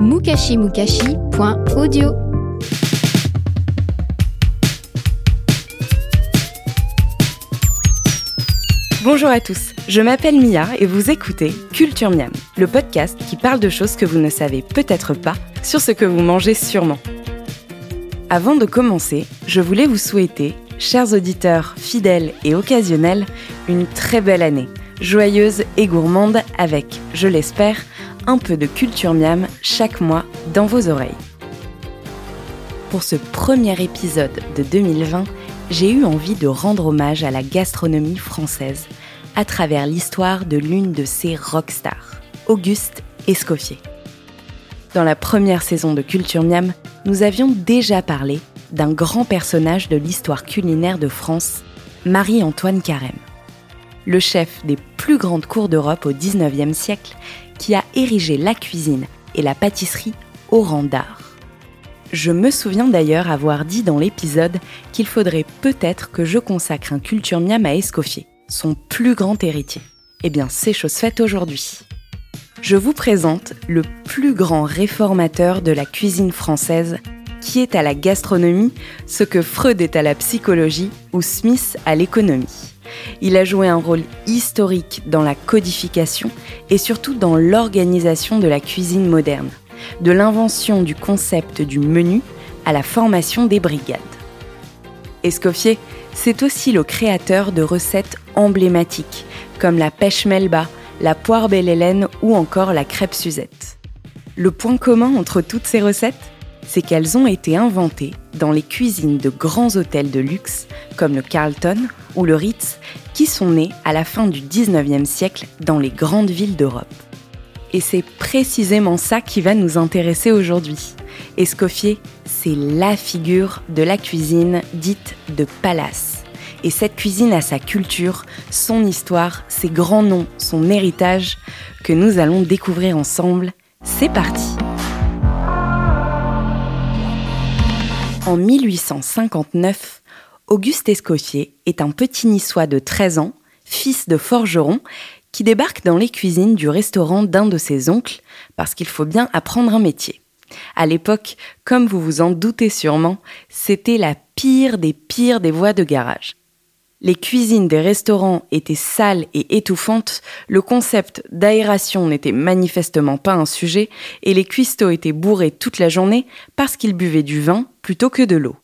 mukashimukashi.audio Bonjour à tous, je m'appelle Mia et vous écoutez Culture Miam, le podcast qui parle de choses que vous ne savez peut-être pas sur ce que vous mangez sûrement. Avant de commencer, je voulais vous souhaiter, chers auditeurs fidèles et occasionnels, une très belle année, joyeuse et gourmande avec, je l'espère, un peu de culture miam chaque mois dans vos oreilles. Pour ce premier épisode de 2020, j'ai eu envie de rendre hommage à la gastronomie française à travers l'histoire de l'une de ses rockstars, Auguste Escoffier. Dans la première saison de Culture Miam, nous avions déjà parlé d'un grand personnage de l'histoire culinaire de France, Marie-Antoine Carême. Le chef des plus grandes cours d'Europe au XIXe siècle qui a érigé la cuisine et la pâtisserie au rang d'art. Je me souviens d'ailleurs avoir dit dans l'épisode qu'il faudrait peut-être que je consacre un culture miam à Escoffier, son plus grand héritier. Eh bien, c'est chose faite aujourd'hui. Je vous présente le plus grand réformateur de la cuisine française, qui est à la gastronomie ce que Freud est à la psychologie ou Smith à l'économie. Il a joué un rôle historique dans la codification et surtout dans l'organisation de la cuisine moderne de l'invention du concept du menu à la formation des brigades. Escoffier, c'est aussi le créateur de recettes emblématiques comme la pêche melba, la poire belle Hélène ou encore la crêpe Suzette. Le point commun entre toutes ces recettes, c'est qu'elles ont été inventées dans les cuisines de grands hôtels de luxe comme le Carlton ou le Ritz qui sont nés à la fin du 19e siècle dans les grandes villes d'Europe. Et c'est précisément ça qui va nous intéresser aujourd'hui. Escoffier, c'est la figure de la cuisine dite de palace. Et cette cuisine a sa culture, son histoire, ses grands noms, son héritage, que nous allons découvrir ensemble. C'est parti En 1859, Auguste Escoffier est un petit niçois de 13 ans, fils de forgeron, qui débarque dans les cuisines du restaurant d'un de ses oncles, parce qu'il faut bien apprendre un métier. À l'époque, comme vous vous en doutez sûrement, c'était la pire des pires des voies de garage. Les cuisines des restaurants étaient sales et étouffantes, le concept d'aération n'était manifestement pas un sujet, et les cuistots étaient bourrés toute la journée parce qu'ils buvaient du vin plutôt que de l'eau.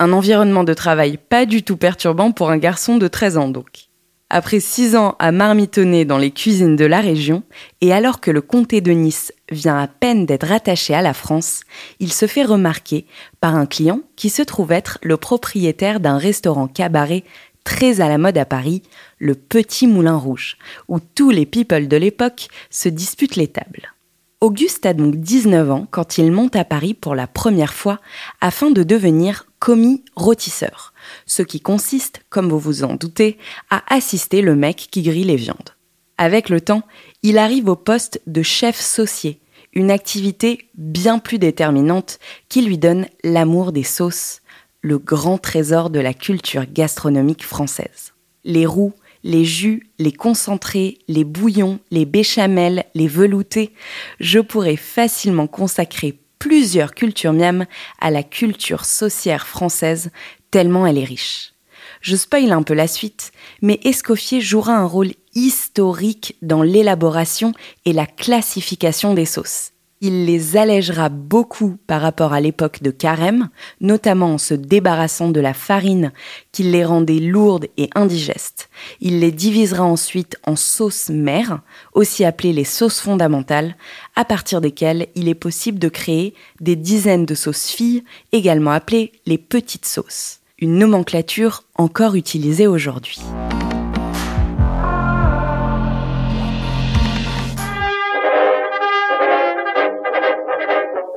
Un environnement de travail pas du tout perturbant pour un garçon de 13 ans donc. Après six ans à marmitonner dans les cuisines de la région, et alors que le comté de Nice vient à peine d'être rattaché à la France, il se fait remarquer par un client qui se trouve être le propriétaire d'un restaurant cabaret très à la mode à Paris, le Petit Moulin Rouge, où tous les people de l'époque se disputent les tables. Auguste a donc 19 ans quand il monte à Paris pour la première fois afin de devenir commis rôtisseur, ce qui consiste, comme vous vous en doutez, à assister le mec qui grille les viandes. Avec le temps, il arrive au poste de chef saucier, une activité bien plus déterminante qui lui donne l'amour des sauces, le grand trésor de la culture gastronomique française. Les roux, les jus, les concentrés, les bouillons, les béchamels, les veloutés, je pourrais facilement consacrer plusieurs cultures miam à la culture saucière française, tellement elle est riche. Je spoil un peu la suite, mais Escoffier jouera un rôle historique dans l'élaboration et la classification des sauces. Il les allègera beaucoup par rapport à l'époque de Carême, notamment en se débarrassant de la farine qui les rendait lourdes et indigestes. Il les divisera ensuite en sauces mères, aussi appelées les sauces fondamentales, à partir desquelles il est possible de créer des dizaines de sauces filles, également appelées les petites sauces. Une nomenclature encore utilisée aujourd'hui.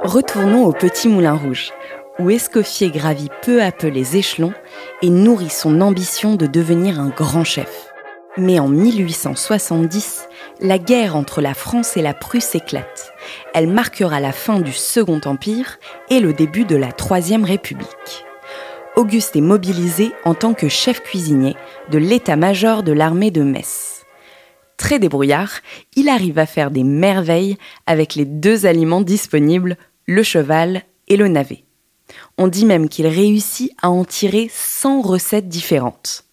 Retournons au Petit Moulin Rouge, où Escoffier gravit peu à peu les échelons et nourrit son ambition de devenir un grand chef. Mais en 1870, la guerre entre la France et la Prusse éclate. Elle marquera la fin du Second Empire et le début de la Troisième République. Auguste est mobilisé en tant que chef cuisinier de l'état-major de l'armée de Metz. Très débrouillard, il arrive à faire des merveilles avec les deux aliments disponibles, le cheval et le navet. On dit même qu'il réussit à en tirer 100 recettes différentes.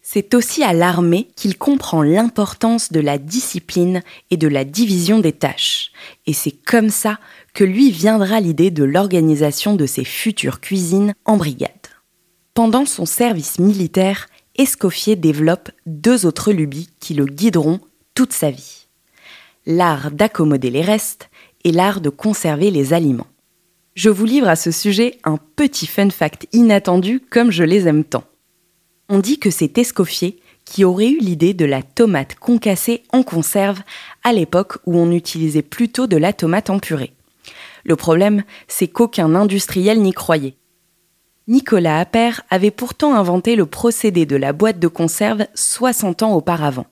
C'est aussi à l'armée qu'il comprend l'importance de la discipline et de la division des tâches. Et c'est comme ça que lui viendra l'idée de l'organisation de ses futures cuisines en brigade. Pendant son service militaire, Escoffier développe deux autres lubies qui le guideront toute sa vie. L'art d'accommoder les restes et l'art de conserver les aliments. Je vous livre à ce sujet un petit fun fact inattendu comme je les aime tant. On dit que c'est Escoffier qui aurait eu l'idée de la tomate concassée en conserve à l'époque où on utilisait plutôt de la tomate en purée. Le problème, c'est qu'aucun industriel n'y croyait. Nicolas Appert avait pourtant inventé le procédé de la boîte de conserve 60 ans auparavant.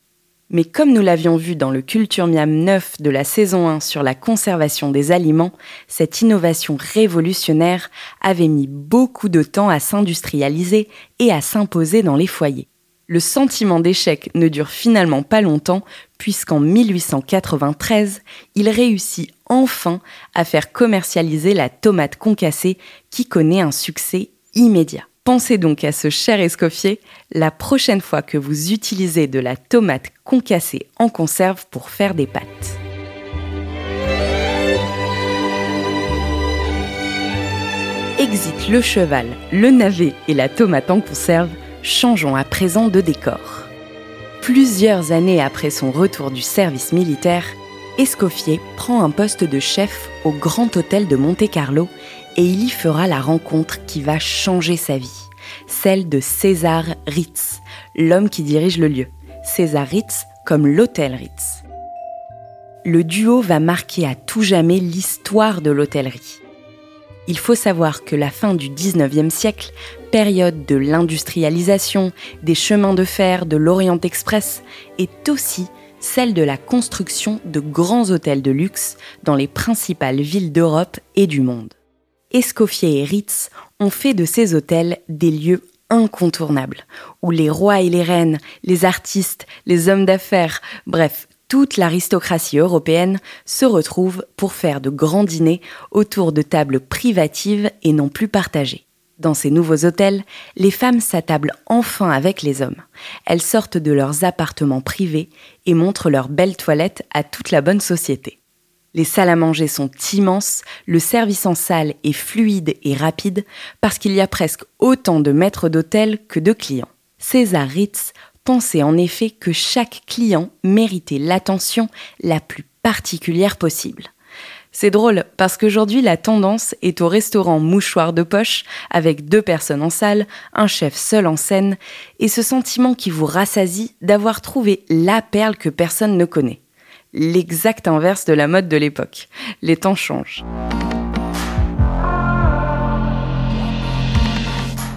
Mais comme nous l'avions vu dans le Culture Miam 9 de la saison 1 sur la conservation des aliments, cette innovation révolutionnaire avait mis beaucoup de temps à s'industrialiser et à s'imposer dans les foyers. Le sentiment d'échec ne dure finalement pas longtemps puisqu'en 1893, il réussit enfin à faire commercialiser la tomate concassée qui connaît un succès immédiat. Pensez donc à ce cher escoffier la prochaine fois que vous utilisez de la tomate concassée en conserve pour faire des pâtes. Exit le cheval, le navet et la tomate en conserve, changeons à présent de décor. Plusieurs années après son retour du service militaire, Escoffier prend un poste de chef au Grand Hôtel de Monte-Carlo et il y fera la rencontre qui va changer sa vie, celle de César Ritz, l'homme qui dirige le lieu. César Ritz comme l'hôtel Ritz. Le duo va marquer à tout jamais l'histoire de l'hôtellerie. Il faut savoir que la fin du 19e siècle, période de l'industrialisation, des chemins de fer, de l'Orient Express, est aussi celle de la construction de grands hôtels de luxe dans les principales villes d'Europe et du monde. Escoffier et Ritz ont fait de ces hôtels des lieux incontournables, où les rois et les reines, les artistes, les hommes d'affaires, bref, toute l'aristocratie européenne se retrouve pour faire de grands dîners autour de tables privatives et non plus partagées. Dans ces nouveaux hôtels, les femmes s'attablent enfin avec les hommes. Elles sortent de leurs appartements privés et montrent leurs belles toilettes à toute la bonne société. Les salles à manger sont immenses, le service en salle est fluide et rapide parce qu'il y a presque autant de maîtres d'hôtel que de clients. César Ritz pensait en effet que chaque client méritait l'attention la plus particulière possible. C'est drôle parce qu'aujourd'hui la tendance est au restaurant mouchoir de poche avec deux personnes en salle, un chef seul en scène et ce sentiment qui vous rassasie d'avoir trouvé la perle que personne ne connaît l'exact inverse de la mode de l'époque. Les temps changent.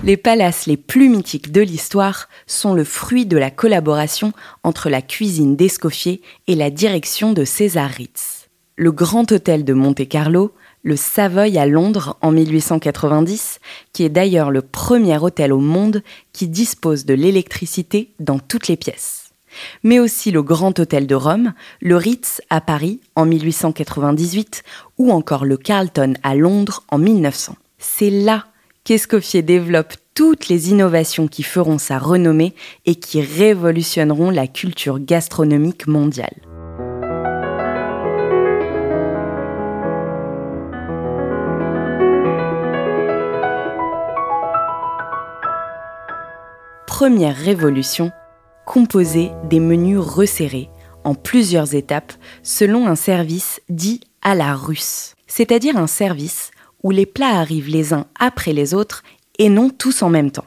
Les palaces les plus mythiques de l'histoire sont le fruit de la collaboration entre la cuisine d'Escoffier et la direction de César Ritz. Le Grand Hôtel de Monte-Carlo, le Savoy à Londres en 1890, qui est d'ailleurs le premier hôtel au monde qui dispose de l'électricité dans toutes les pièces mais aussi le Grand Hôtel de Rome, le Ritz à Paris en 1898 ou encore le Carlton à Londres en 1900. C'est là qu'Escoffier développe toutes les innovations qui feront sa renommée et qui révolutionneront la culture gastronomique mondiale. Première révolution, composer des menus resserrés en plusieurs étapes selon un service dit à la russe, c'est-à-dire un service où les plats arrivent les uns après les autres et non tous en même temps.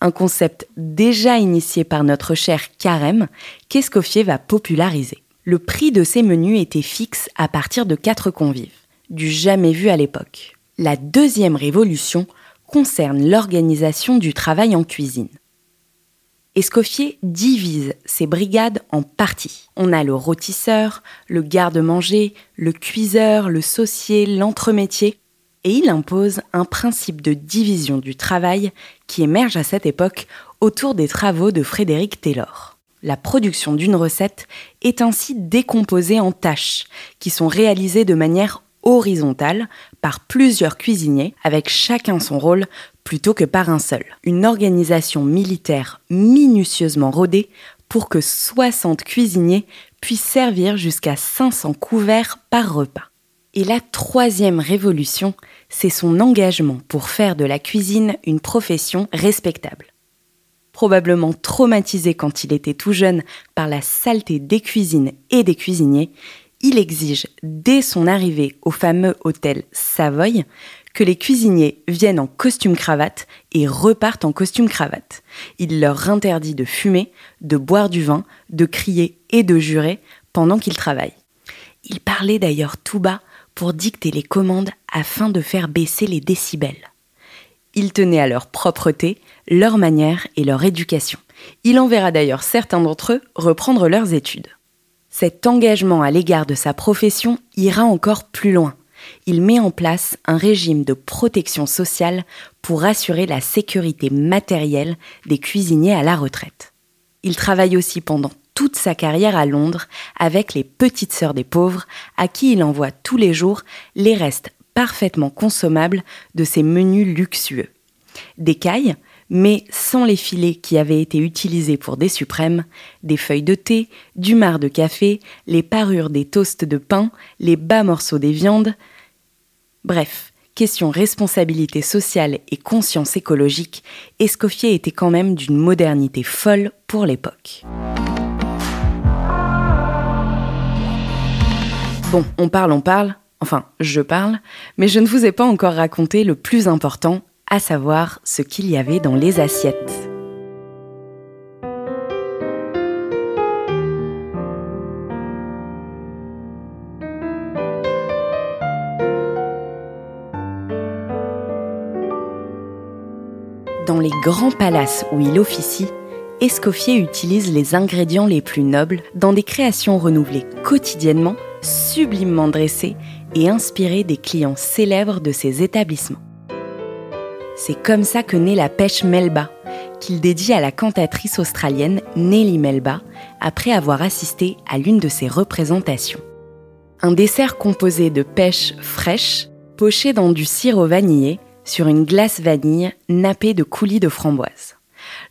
Un concept déjà initié par notre cher Carême qu'Escoffier va populariser. Le prix de ces menus était fixe à partir de 4 convives. du jamais vu à l'époque. La deuxième révolution concerne l'organisation du travail en cuisine. Escoffier divise ses brigades en parties. On a le rôtisseur, le garde-manger, le cuiseur, le saucier, l'entremétier, et il impose un principe de division du travail qui émerge à cette époque autour des travaux de Frédéric Taylor. La production d'une recette est ainsi décomposée en tâches qui sont réalisées de manière horizontale par plusieurs cuisiniers avec chacun son rôle plutôt que par un seul. Une organisation militaire minutieusement rodée pour que 60 cuisiniers puissent servir jusqu'à 500 couverts par repas. Et la troisième révolution, c'est son engagement pour faire de la cuisine une profession respectable. Probablement traumatisé quand il était tout jeune par la saleté des cuisines et des cuisiniers, il exige dès son arrivée au fameux hôtel Savoy que les cuisiniers viennent en costume cravate et repartent en costume cravate. Il leur interdit de fumer, de boire du vin, de crier et de jurer pendant qu'ils travaillent. Il parlait d'ailleurs tout bas pour dicter les commandes afin de faire baisser les décibels. Il tenait à leur propreté, leur manière et leur éducation. Il enverra d'ailleurs certains d'entre eux reprendre leurs études. Cet engagement à l'égard de sa profession ira encore plus loin. Il met en place un régime de protection sociale pour assurer la sécurité matérielle des cuisiniers à la retraite. Il travaille aussi pendant toute sa carrière à Londres avec les petites sœurs des pauvres à qui il envoie tous les jours les restes parfaitement consommables de ses menus luxueux. Des mais sans les filets qui avaient été utilisés pour des suprêmes, des feuilles de thé, du marc de café, les parures des toasts de pain, les bas morceaux des viandes. Bref, question responsabilité sociale et conscience écologique, Escoffier était quand même d'une modernité folle pour l'époque. Bon, on parle, on parle, enfin, je parle, mais je ne vous ai pas encore raconté le plus important, à savoir ce qu'il y avait dans les assiettes. Dans les grands palaces où il officie, Escoffier utilise les ingrédients les plus nobles dans des créations renouvelées quotidiennement sublimement dressé et inspiré des clients célèbres de ses établissements. C'est comme ça que naît la pêche Melba, qu'il dédie à la cantatrice australienne Nelly Melba après avoir assisté à l'une de ses représentations. Un dessert composé de pêche fraîche, poché dans du sirop vanillé sur une glace vanille nappée de coulis de framboise.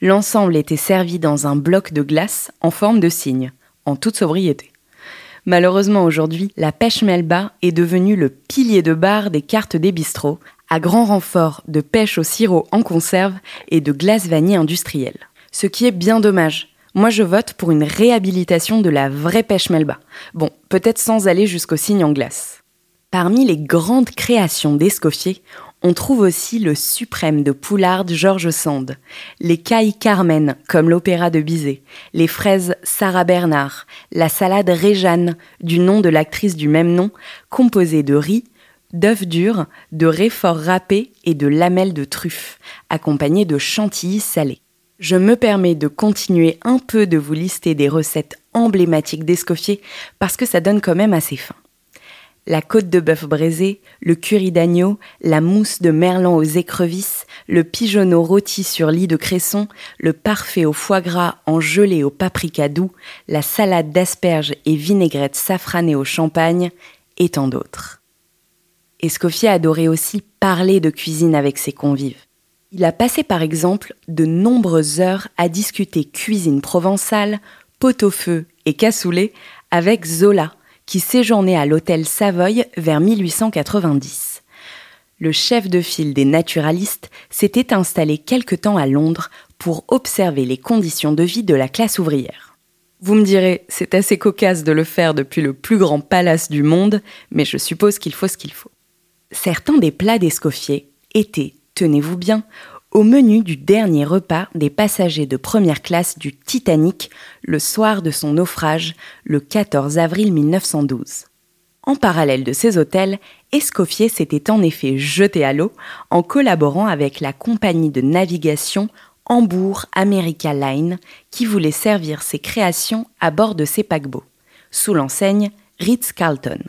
L'ensemble était servi dans un bloc de glace en forme de cygne, en toute sobriété. Malheureusement aujourd'hui, la pêche melba est devenue le pilier de bar des cartes des bistrots, à grand renfort de pêche au sirop en conserve et de glace vanille industrielle. Ce qui est bien dommage. Moi je vote pour une réhabilitation de la vraie pêche melba. Bon, peut-être sans aller jusqu'au cygne en glace. Parmi les grandes créations d'Escoffier, on trouve aussi le suprême de Poulard Georges Sand, les cailles Carmen comme l'opéra de Bizet, les fraises Sarah Bernard, la salade Réjeanne du nom de l'actrice du même nom, composée de riz, d'œufs durs, de réforts râpés et de lamelles de truffes, accompagnée de chantilly salé. Je me permets de continuer un peu de vous lister des recettes emblématiques d'Escoffier parce que ça donne quand même assez faim la côte de bœuf braisé, le curry d'agneau, la mousse de merlan aux écrevisses, le pigeonneau rôti sur lit de cresson, le parfait au foie gras en gelée au paprika doux, la salade d'asperges et vinaigrette safranée au champagne, et tant d'autres. Escoffier adorait aussi parler de cuisine avec ses convives. Il a passé par exemple de nombreuses heures à discuter cuisine provençale, pot-au-feu et cassoulet avec Zola, qui séjournait à l'hôtel Savoy vers 1890. Le chef de file des naturalistes s'était installé quelque temps à Londres pour observer les conditions de vie de la classe ouvrière. Vous me direz, c'est assez cocasse de le faire depuis le plus grand palace du monde, mais je suppose qu'il faut ce qu'il faut. Certains des plats d'Escoffier étaient, tenez-vous bien, au menu du dernier repas des passagers de première classe du Titanic le soir de son naufrage le 14 avril 1912. En parallèle de ces hôtels, Escoffier s'était en effet jeté à l'eau en collaborant avec la compagnie de navigation Hambourg America Line qui voulait servir ses créations à bord de ses paquebots, sous l'enseigne Ritz-Carlton.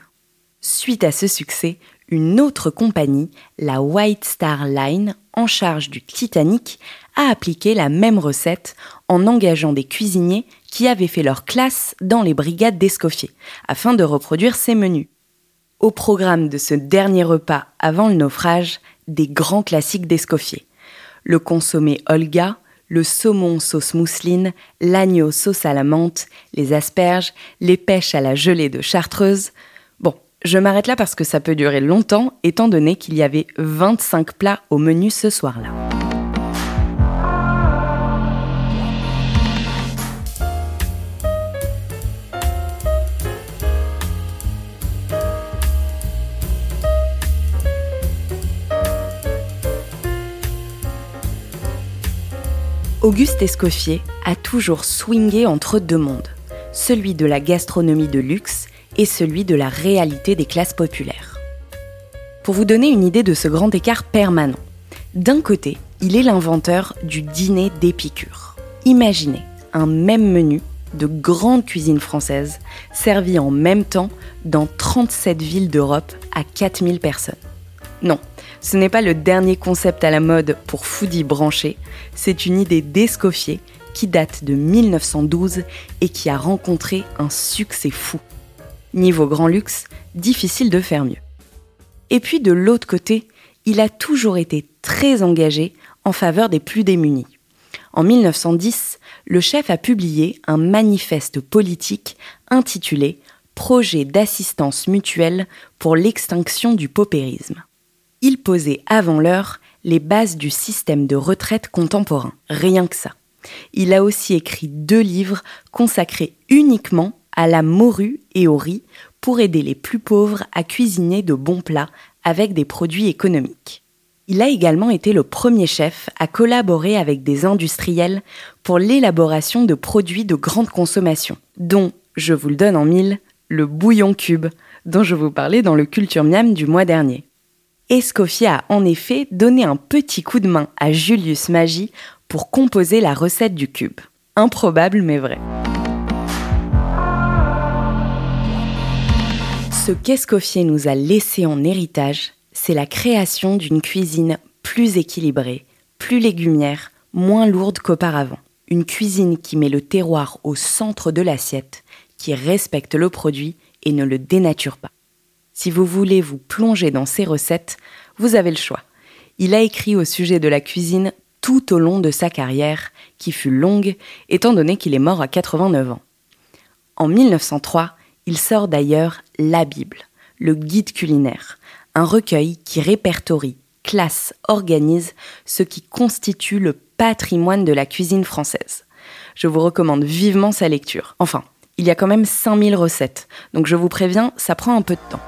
Suite à ce succès, une autre compagnie, la White Star Line, en charge du Titanic, a appliqué la même recette en engageant des cuisiniers qui avaient fait leur classe dans les brigades d'Escoffier, afin de reproduire ces menus. Au programme de ce dernier repas avant le naufrage, des grands classiques d'Escoffier. Le consommé Olga, le saumon sauce mousseline, l'agneau sauce à la menthe, les asperges, les pêches à la gelée de Chartreuse, je m'arrête là parce que ça peut durer longtemps, étant donné qu'il y avait 25 plats au menu ce soir-là. Auguste Escoffier a toujours swingé entre deux mondes, celui de la gastronomie de luxe et celui de la réalité des classes populaires. Pour vous donner une idée de ce grand écart permanent, d'un côté, il est l'inventeur du dîner d'Épicure. Imaginez un même menu de grande cuisine française servi en même temps dans 37 villes d'Europe à 4000 personnes. Non, ce n'est pas le dernier concept à la mode pour foodie branché, c'est une idée d'Escoffier qui date de 1912 et qui a rencontré un succès fou. Niveau grand luxe, difficile de faire mieux. Et puis de l'autre côté, il a toujours été très engagé en faveur des plus démunis. En 1910, le chef a publié un manifeste politique intitulé Projet d'assistance mutuelle pour l'extinction du paupérisme. Il posait avant l'heure les bases du système de retraite contemporain, rien que ça. Il a aussi écrit deux livres consacrés uniquement à la morue et au riz pour aider les plus pauvres à cuisiner de bons plats avec des produits économiques. Il a également été le premier chef à collaborer avec des industriels pour l'élaboration de produits de grande consommation, dont, je vous le donne en mille, le bouillon cube, dont je vous parlais dans le Culture Miam du mois dernier. Escoffier a en effet donné un petit coup de main à Julius Magie pour composer la recette du cube. Improbable mais vrai. Ce qu'Escoffier nous a laissé en héritage, c'est la création d'une cuisine plus équilibrée, plus légumière, moins lourde qu'auparavant. Une cuisine qui met le terroir au centre de l'assiette, qui respecte le produit et ne le dénature pas. Si vous voulez vous plonger dans ses recettes, vous avez le choix. Il a écrit au sujet de la cuisine tout au long de sa carrière, qui fut longue, étant donné qu'il est mort à 89 ans. En 1903, il sort d'ailleurs La Bible, le guide culinaire, un recueil qui répertorie, classe, organise ce qui constitue le patrimoine de la cuisine française. Je vous recommande vivement sa lecture. Enfin, il y a quand même 5000 recettes, donc je vous préviens, ça prend un peu de temps.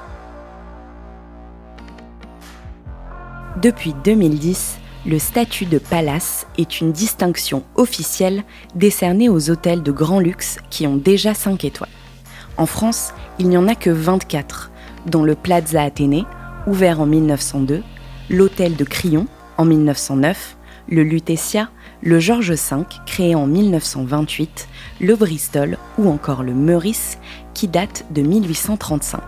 Depuis 2010, le statut de palace est une distinction officielle décernée aux hôtels de grand luxe qui ont déjà 5 étoiles. En France, il n'y en a que 24, dont le Plaza Athénée, ouvert en 1902, l'Hôtel de Crillon en 1909, le Lutetia, le Georges V, créé en 1928, le Bristol ou encore le Meurice, qui date de 1835.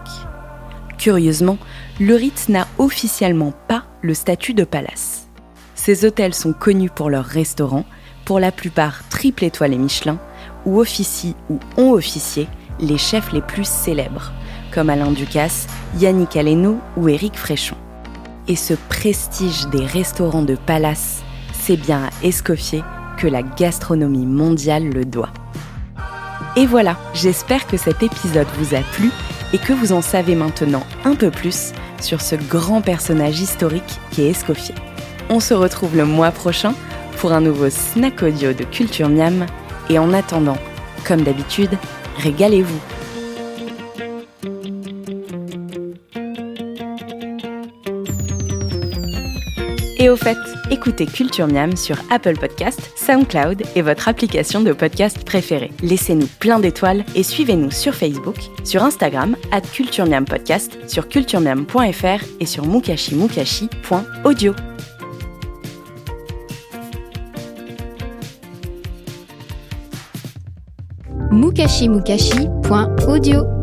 Curieusement, le Ritz n'a officiellement pas le statut de palace. Ces hôtels sont connus pour leurs restaurants, pour la plupart triple étoile et Michelin, où officient ou ont officié les chefs les plus célèbres, comme Alain Ducasse, Yannick Aleno ou Éric Fréchon. Et ce prestige des restaurants de palace, c'est bien à Escoffier que la gastronomie mondiale le doit. Et voilà, j'espère que cet épisode vous a plu et que vous en savez maintenant un peu plus sur ce grand personnage historique qui est Escoffier. On se retrouve le mois prochain pour un nouveau snack audio de Culture Miam et en attendant, comme d'habitude, Régalez-vous. Et au fait, écoutez Culture Miam sur Apple Podcast, SoundCloud et votre application de podcast préférée. Laissez-nous plein d'étoiles et suivez-nous sur Facebook, sur Instagram, at Culture Miam Podcast, sur culturemiam.fr et sur mukashimukashi.audio. mukashimukashi.audio.